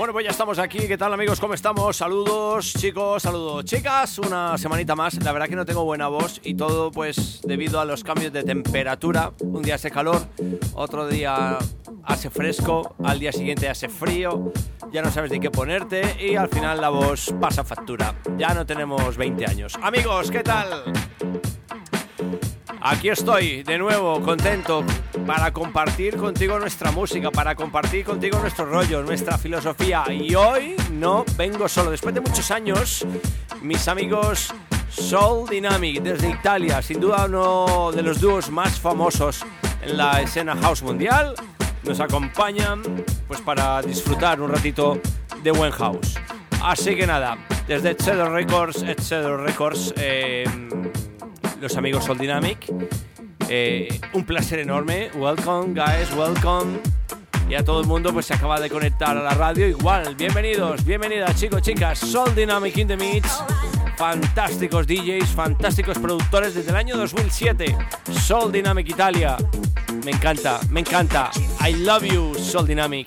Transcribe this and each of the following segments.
Bueno, pues ya estamos aquí. ¿Qué tal, amigos? ¿Cómo estamos? Saludos, chicos, saludos, chicas. Una semanita más. La verdad que no tengo buena voz y todo, pues, debido a los cambios de temperatura. Un día hace calor, otro día hace fresco, al día siguiente hace frío. Ya no sabes de qué ponerte y al final la voz pasa factura. Ya no tenemos 20 años. Amigos, ¿qué tal? Aquí estoy de nuevo contento para compartir contigo nuestra música, para compartir contigo nuestro rollo, nuestra filosofía. Y hoy no vengo solo. Después de muchos años, mis amigos Soul Dynamic desde Italia, sin duda uno de los dúos más famosos en la escena house mundial, nos acompañan pues para disfrutar un ratito de buen house. Así que nada, desde Cedar Records, Cedar Records, eh, los amigos Soul Dynamic. Eh, un placer enorme. Welcome, guys, welcome. Y a todo el mundo pues se acaba de conectar a la radio. Igual, bienvenidos, bienvenidas, chicos, chicas. Soul Dynamic in the Mix. Fantásticos DJs, fantásticos productores desde el año 2007. Soul Dynamic Italia. Me encanta, me encanta. I love you, Soul Dynamic.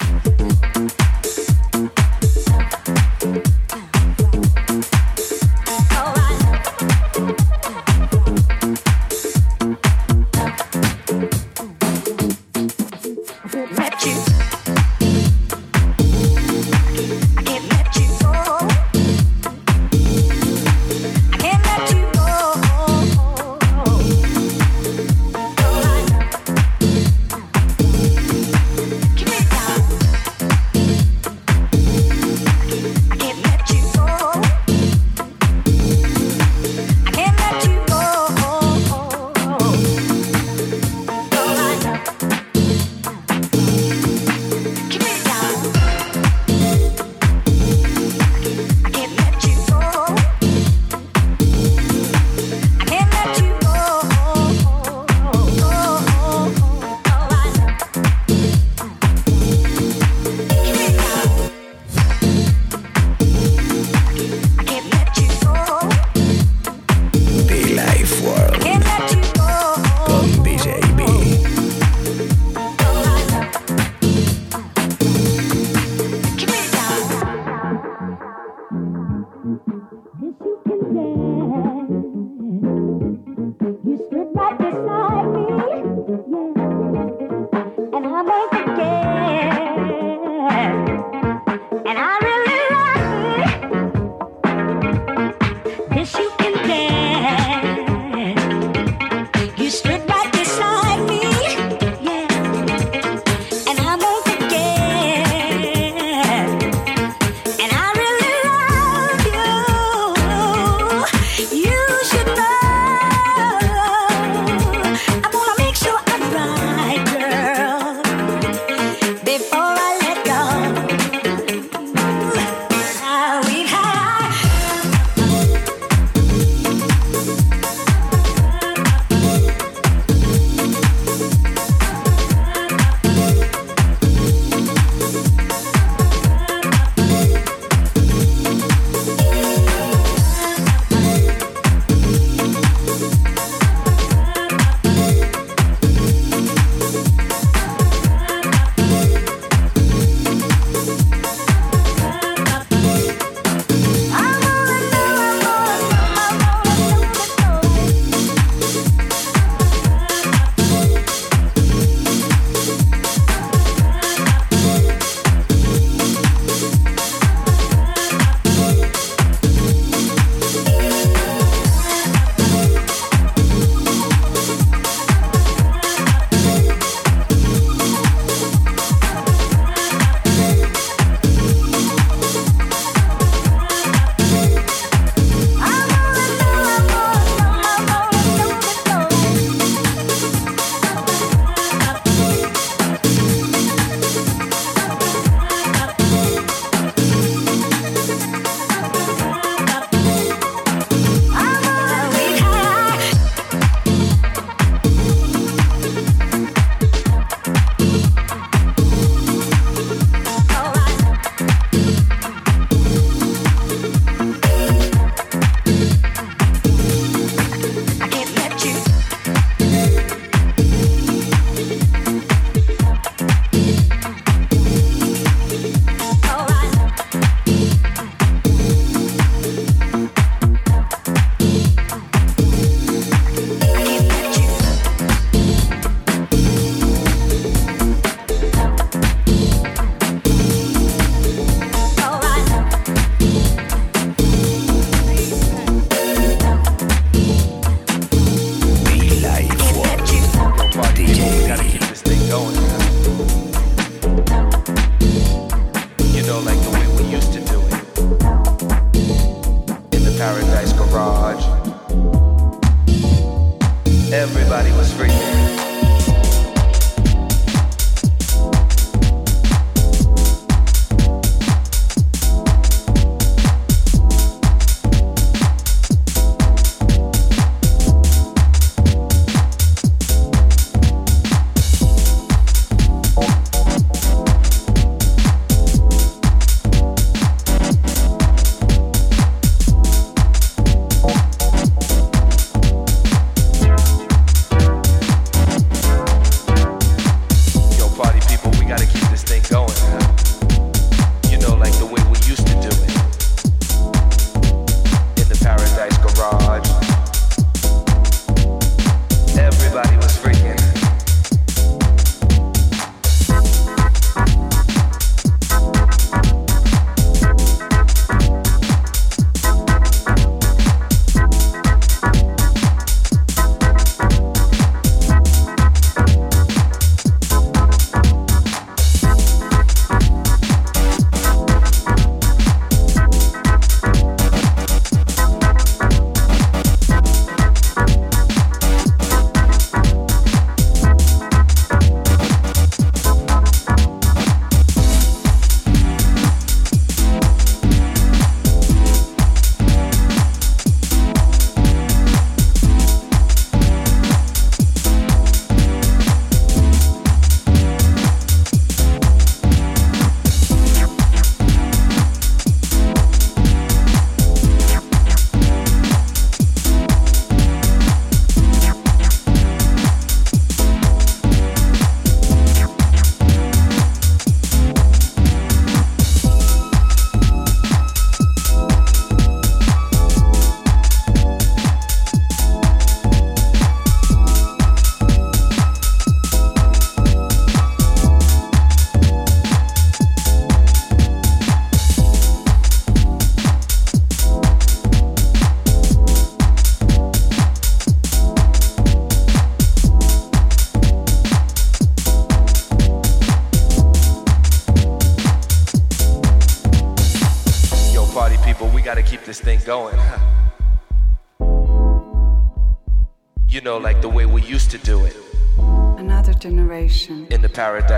Paradise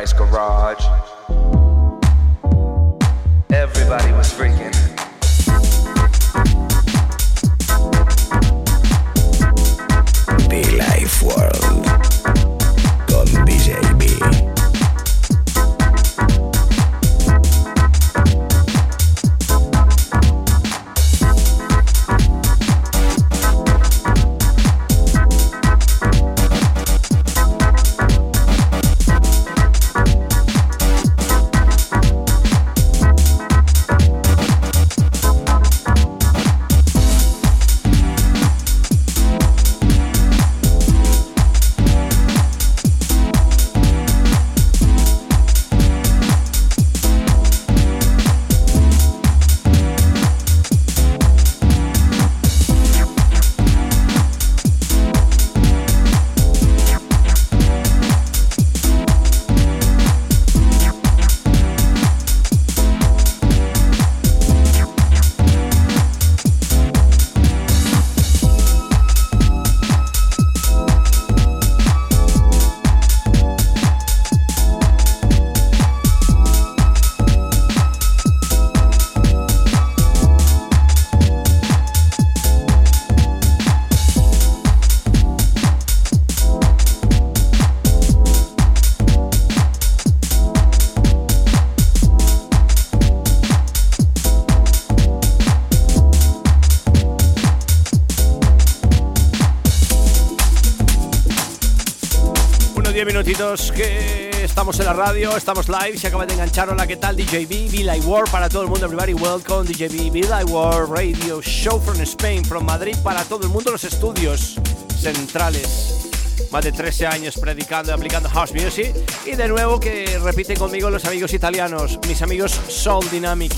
10 minutitos que estamos en la radio, estamos live, se acaba de enganchar. Hola, ¿qué tal? DJB, Be Like World para todo el mundo, everybody welcome. DJB, Be Like World Radio Show from Spain, from Madrid para todo el mundo, los estudios centrales. Más de 13 años predicando y aplicando house music. Y de nuevo que repiten conmigo los amigos italianos, mis amigos Soul Dynamic.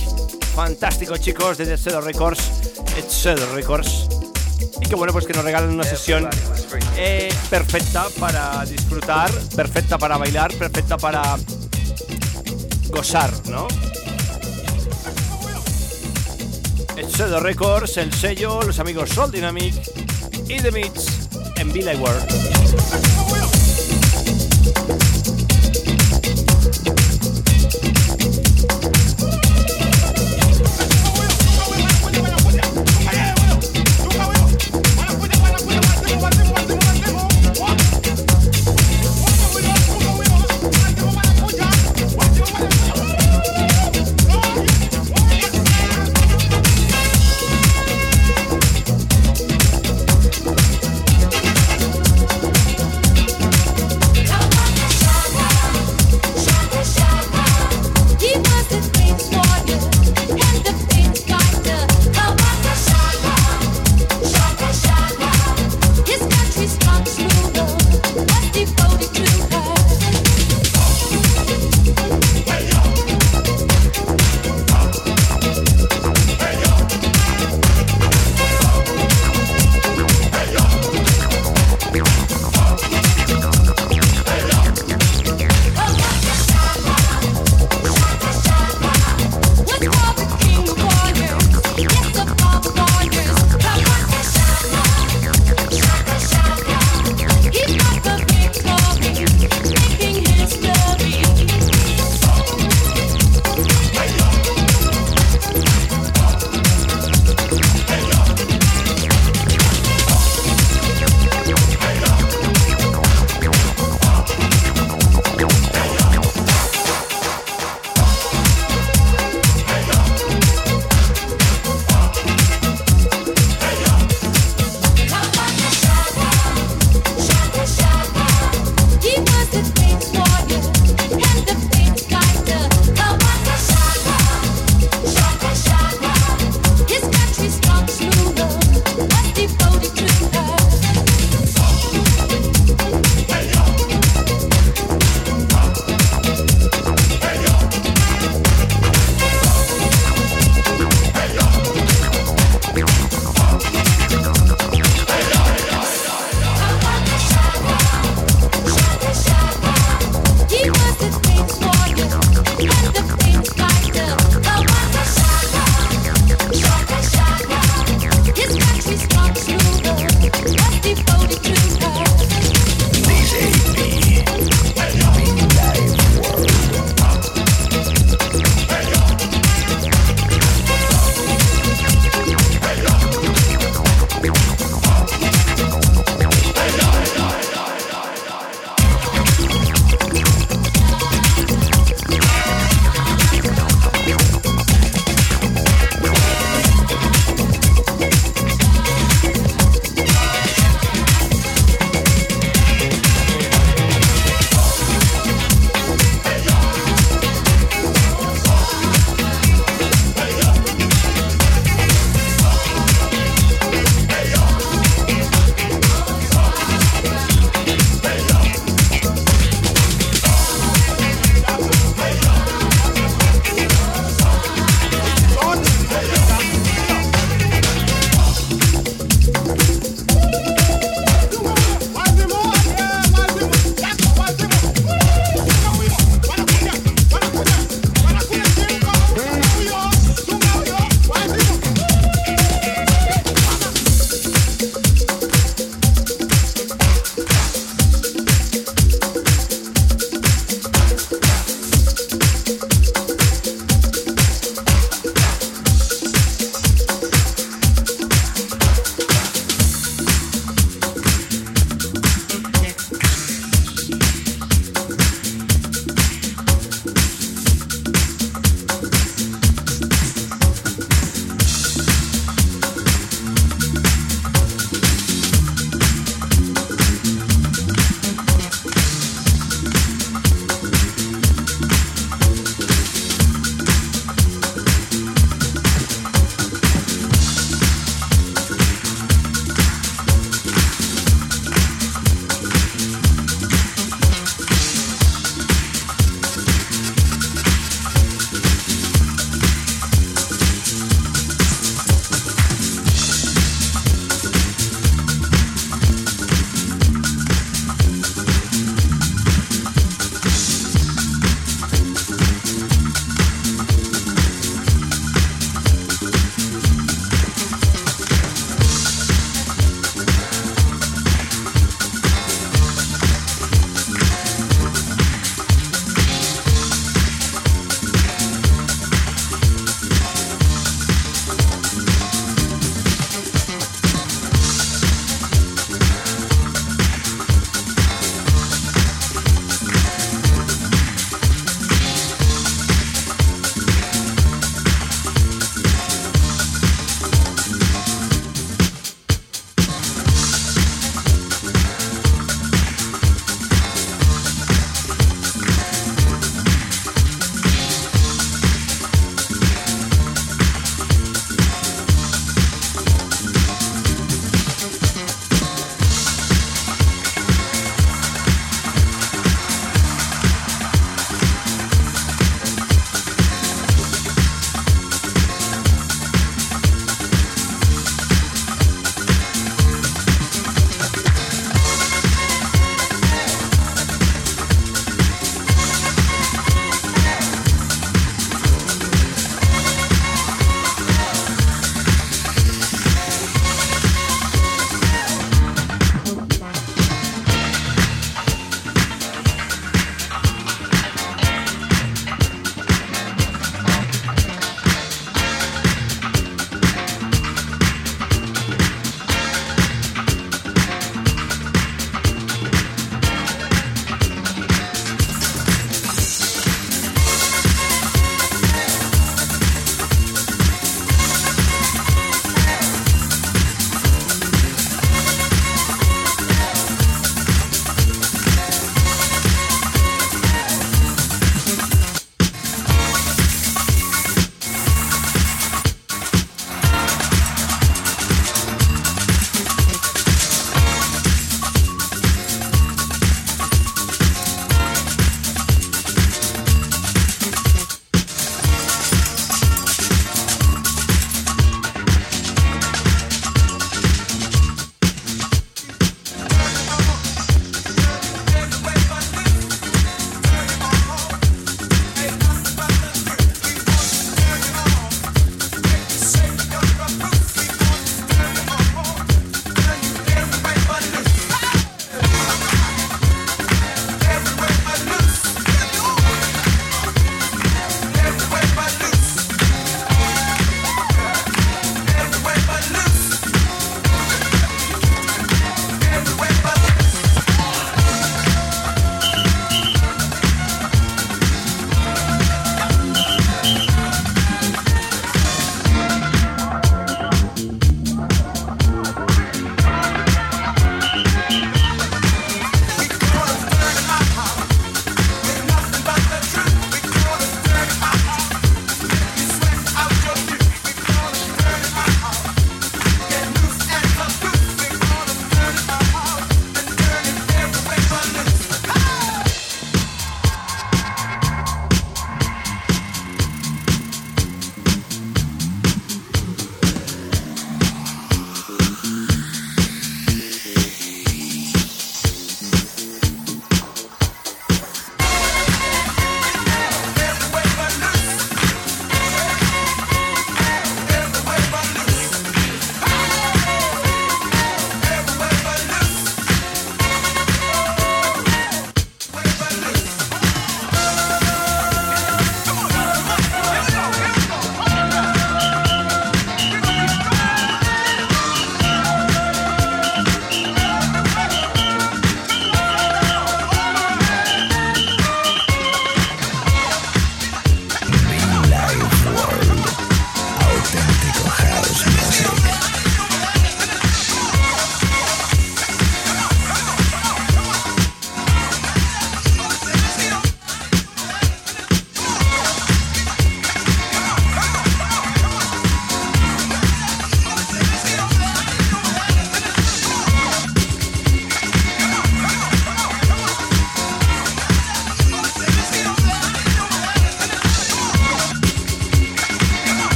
Fantásticos chicos desde Cedo Records, Cedo Records. Y que bueno, pues que nos regalan una sesión eh, perfecta para disfrutar, perfecta para bailar, perfecta para gozar, ¿no? Excedo Records, el sello, los amigos Soul Dynamic y The Beats en Villa World.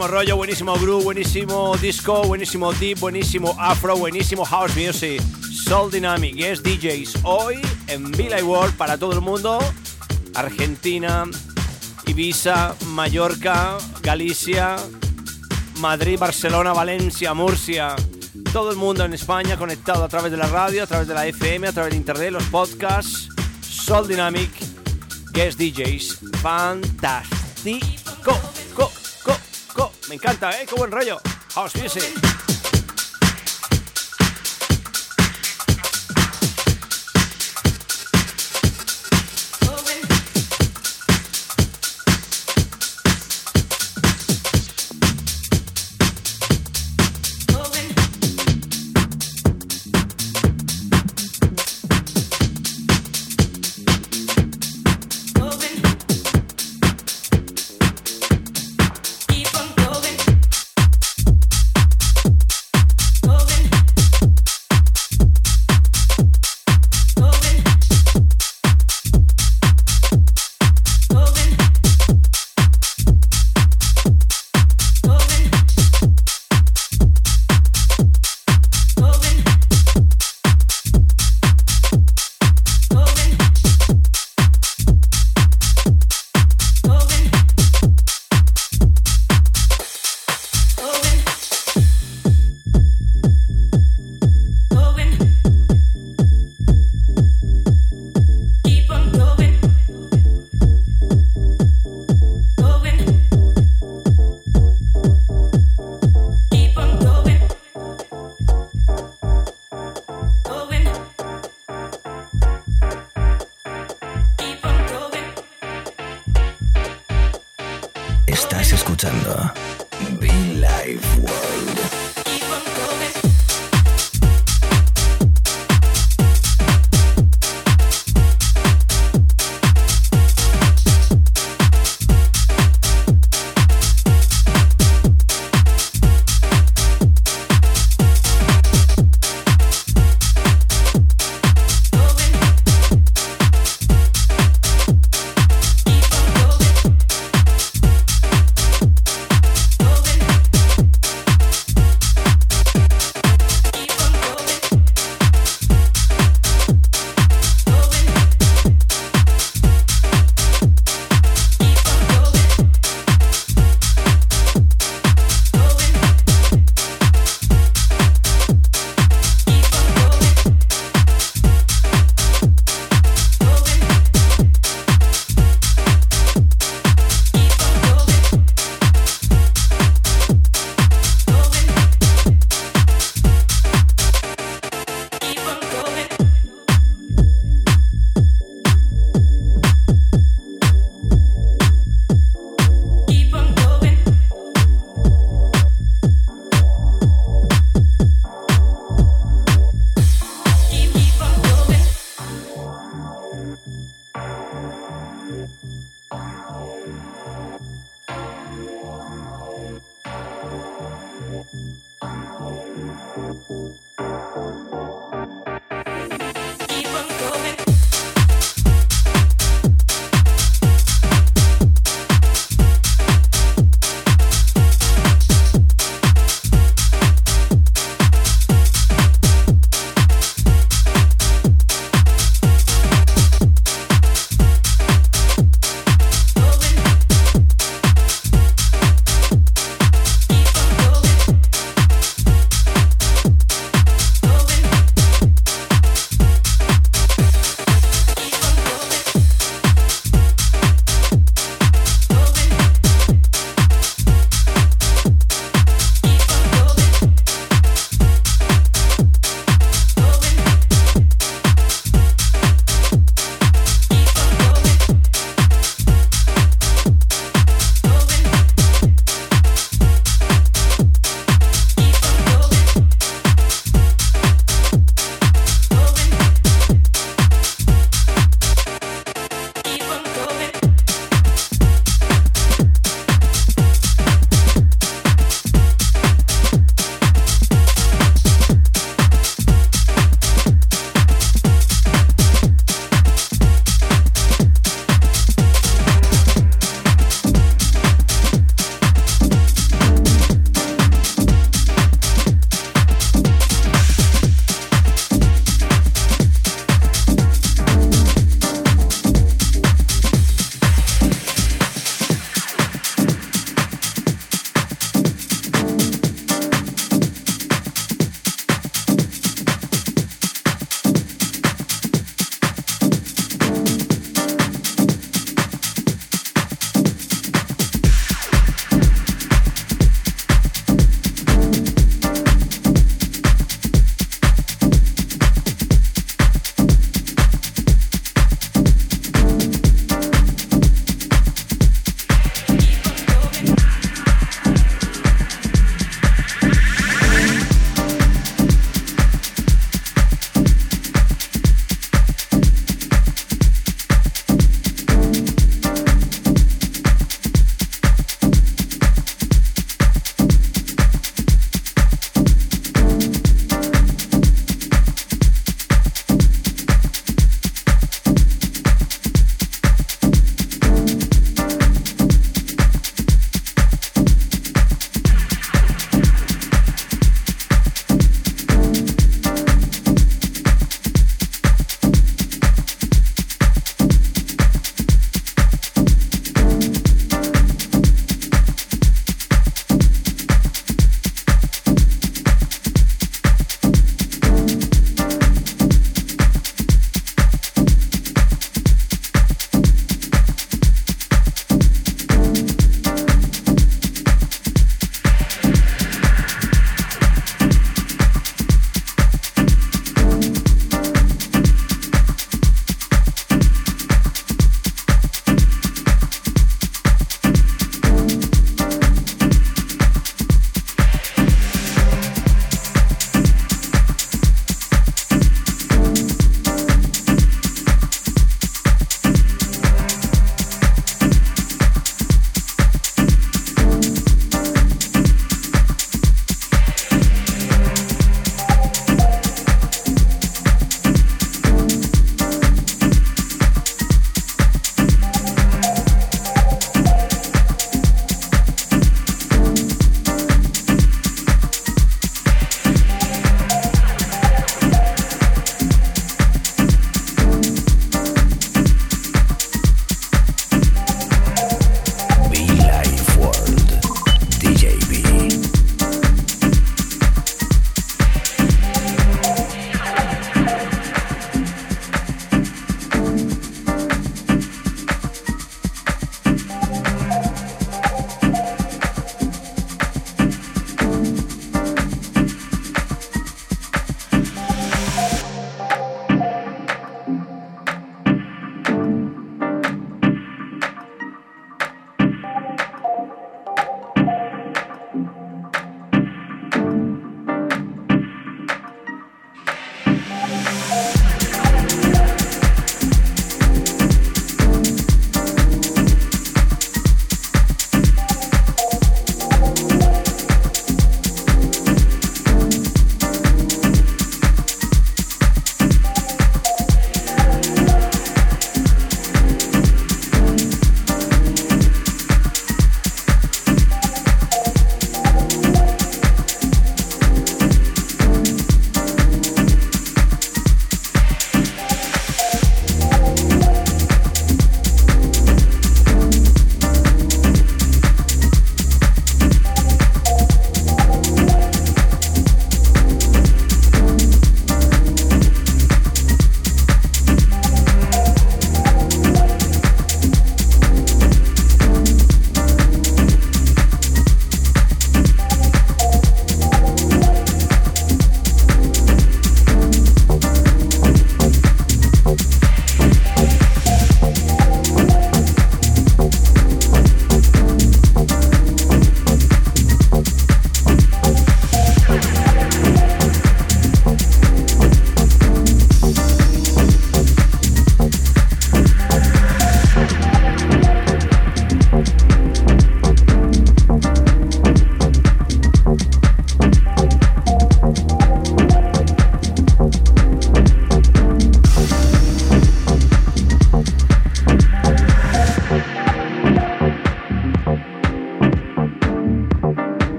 Buenísimo rollo, buenísimo groove, buenísimo disco, buenísimo deep, buenísimo afro, buenísimo house music. Soul Dynamic, yes DJs. Hoy en Villa World para todo el mundo. Argentina, Ibiza, Mallorca, Galicia, Madrid, Barcelona, Valencia, Murcia. Todo el mundo en España conectado a través de la radio, a través de la FM, a través de internet, los podcasts. Soul Dynamic, guest DJs. Fantástico. Me encanta, ¿eh? Qué buen rollo. House Music.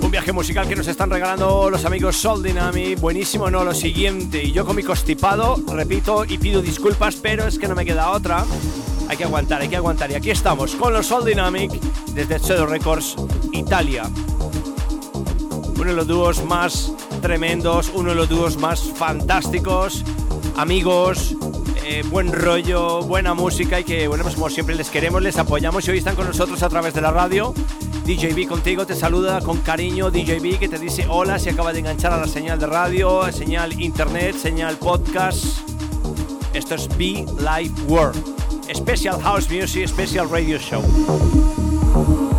Un viaje musical que nos están regalando los amigos Soul Dynamic. Buenísimo, no, lo siguiente. Y yo con mi constipado, repito y pido disculpas, pero es que no me queda otra. Hay que aguantar, hay que aguantar. Y aquí estamos con los Soul Dynamic desde Shadow Records, Italia. Uno de los dúos más tremendos, uno de los dúos más fantásticos. Amigos, eh, buen rollo, buena música y que, bueno, pues como siempre les queremos, les apoyamos y hoy están con nosotros a través de la radio. DJB contigo te saluda con cariño, DJB que te dice hola, se acaba de enganchar a la señal de radio, señal internet, señal podcast. Esto es Be Live World, Special House Music, Special Radio Show.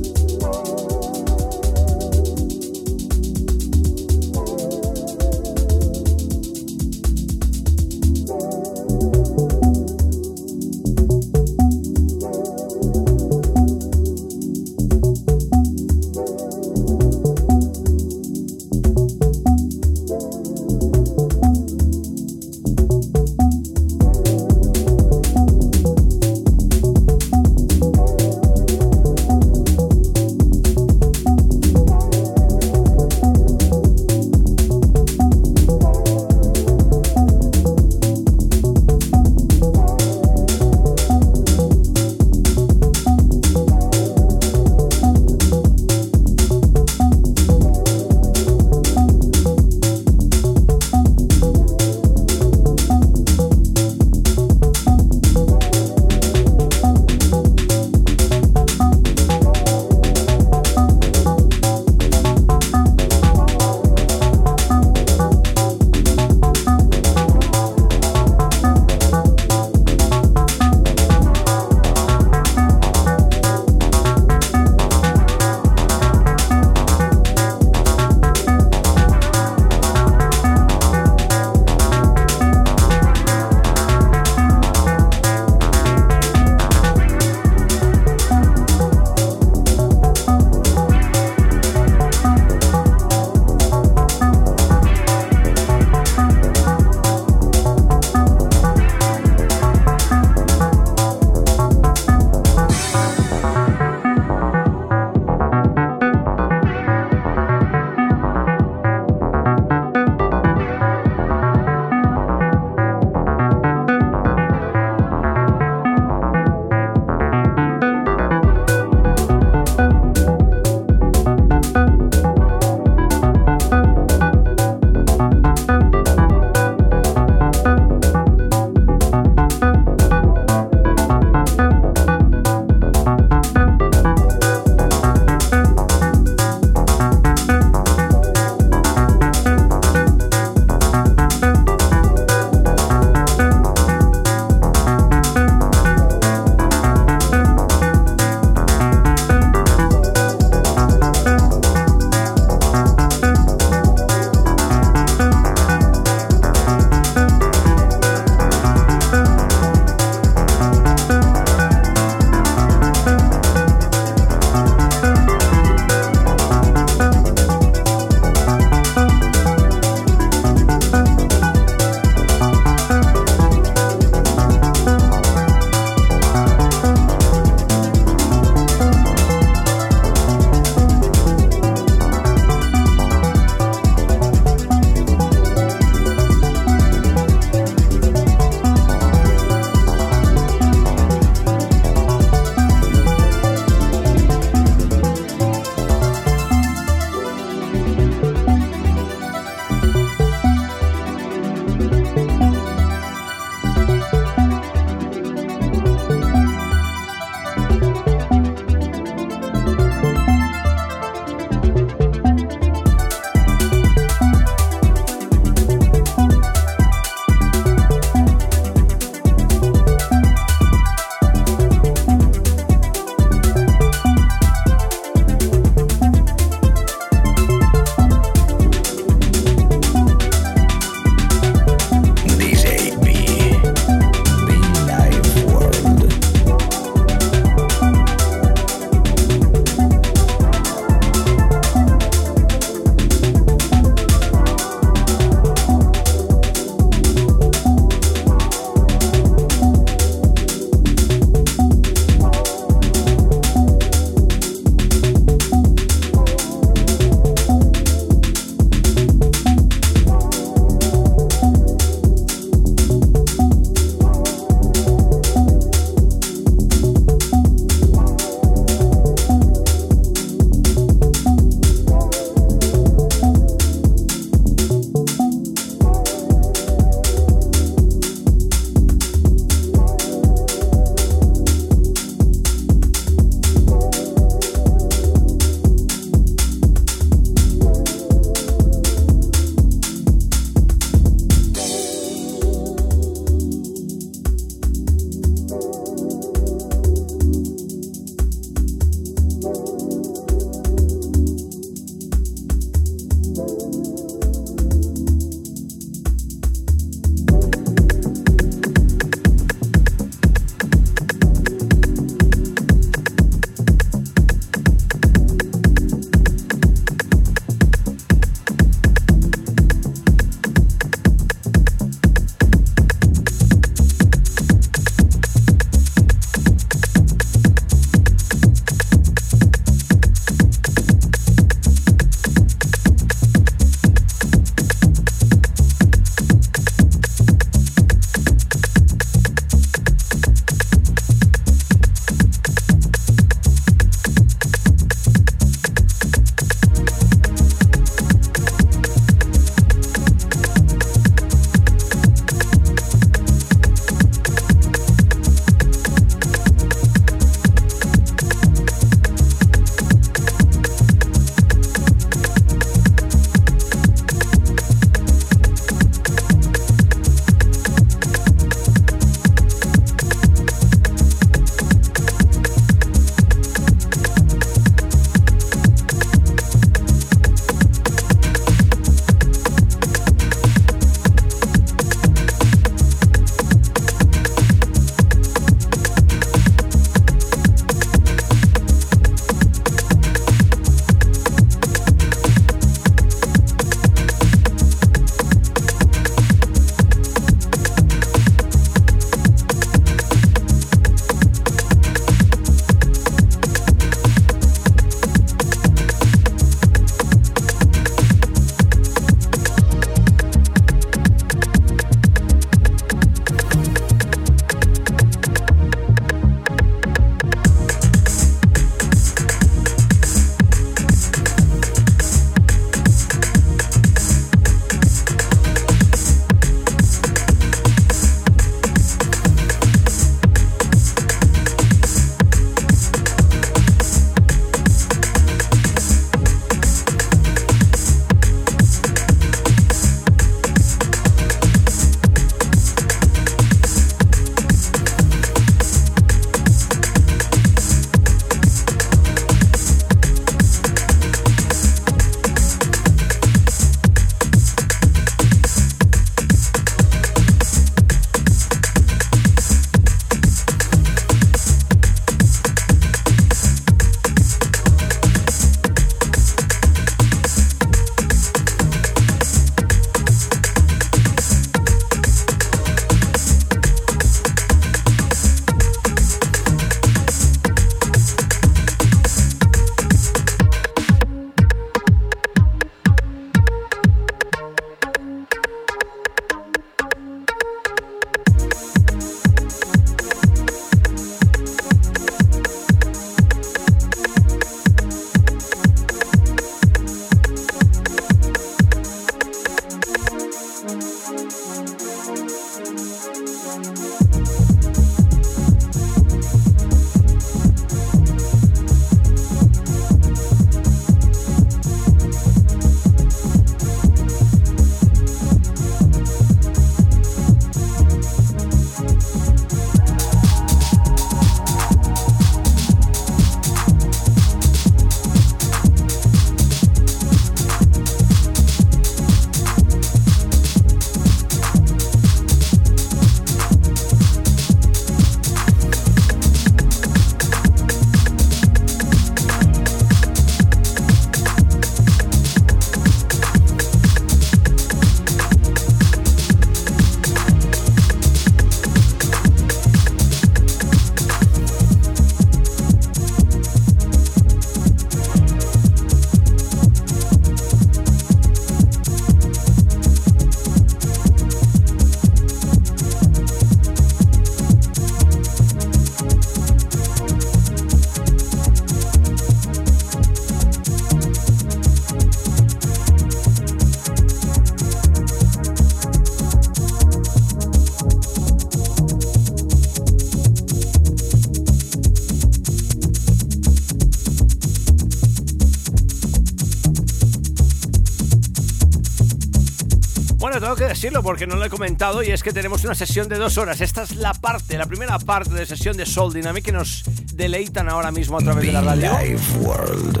Decirlo porque no lo he comentado y es que tenemos una sesión de dos horas. Esta es la parte, la primera parte de sesión de Soul Dynamic que nos deleitan ahora mismo a través de la radio. Live World.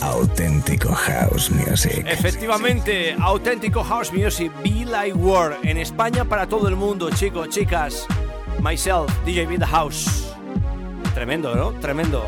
Auténtico House Music. Efectivamente, auténtico house music, Be Like World, en España para todo el mundo, chicos, chicas. Myself, DJ Be The House. Tremendo, ¿no? Tremendo.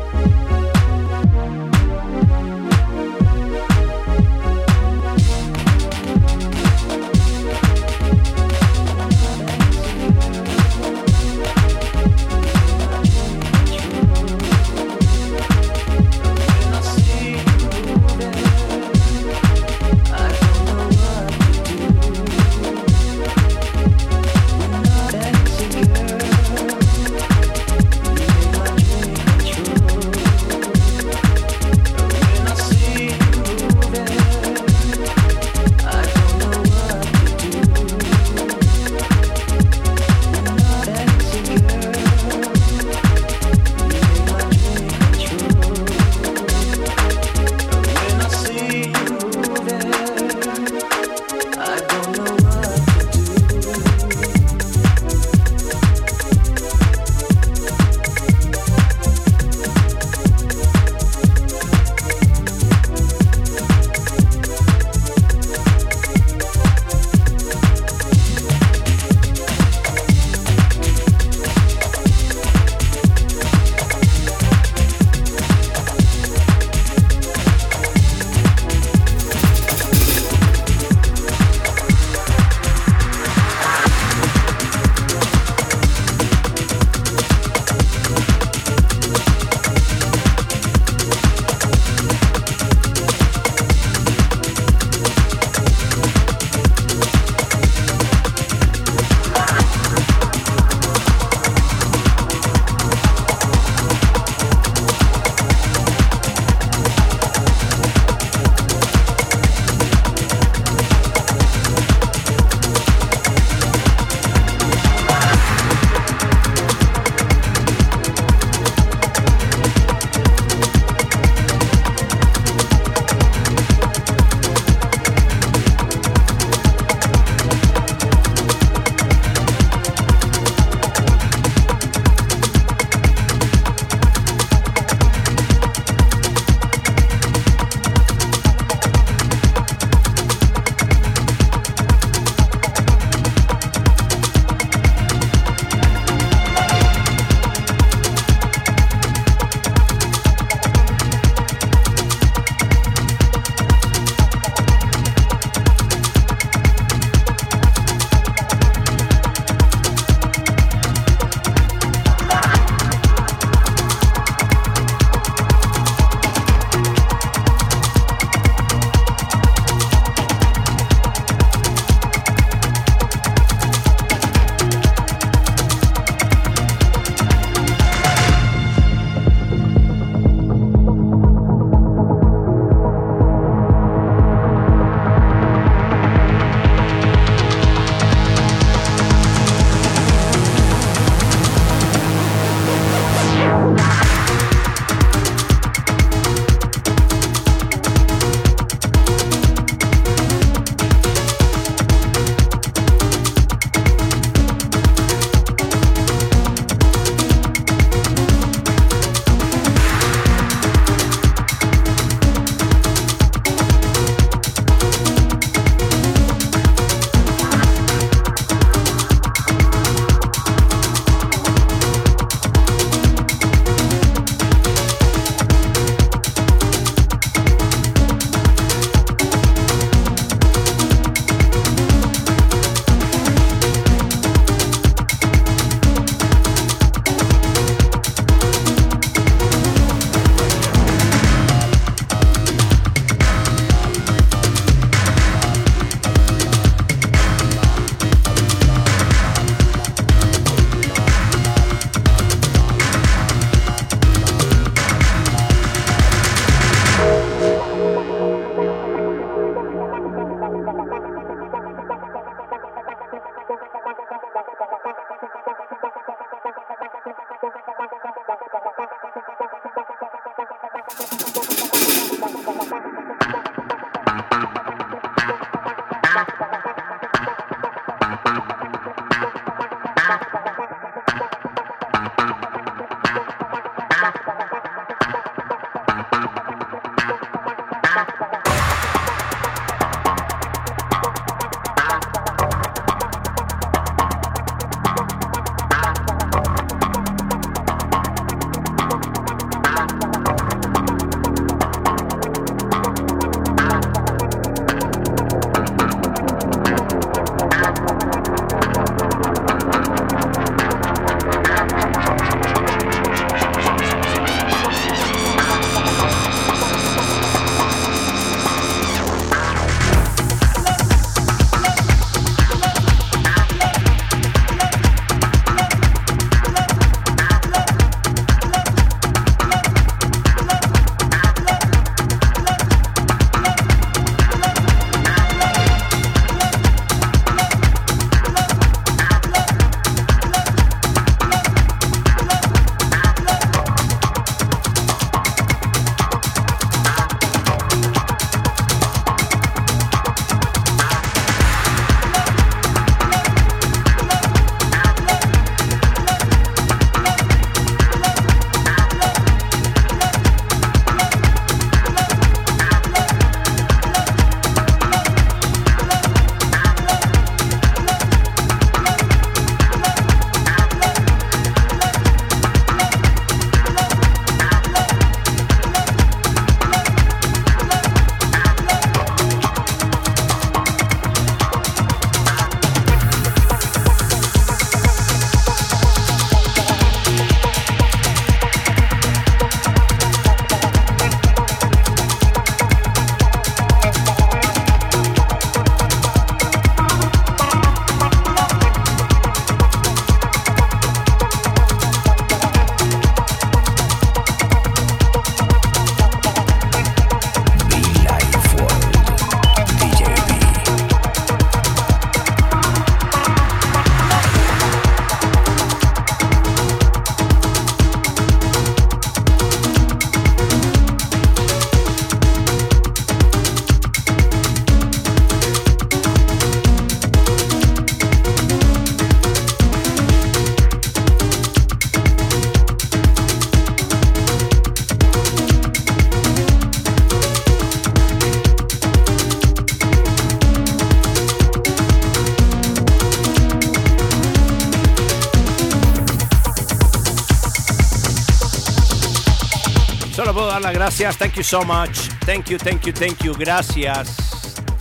Gracias. Thank you so much. Thank you, thank you, thank you. Gracias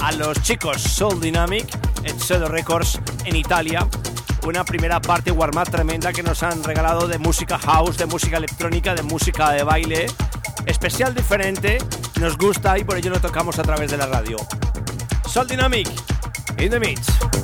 a los chicos Soul Dynamic en Pseudo Records en Italia. Una primera parte warm-up tremenda que nos han regalado de música house, de música electrónica, de música de baile. Especial diferente, nos gusta y por ello lo tocamos a través de la radio. Soul Dynamic, in the mix.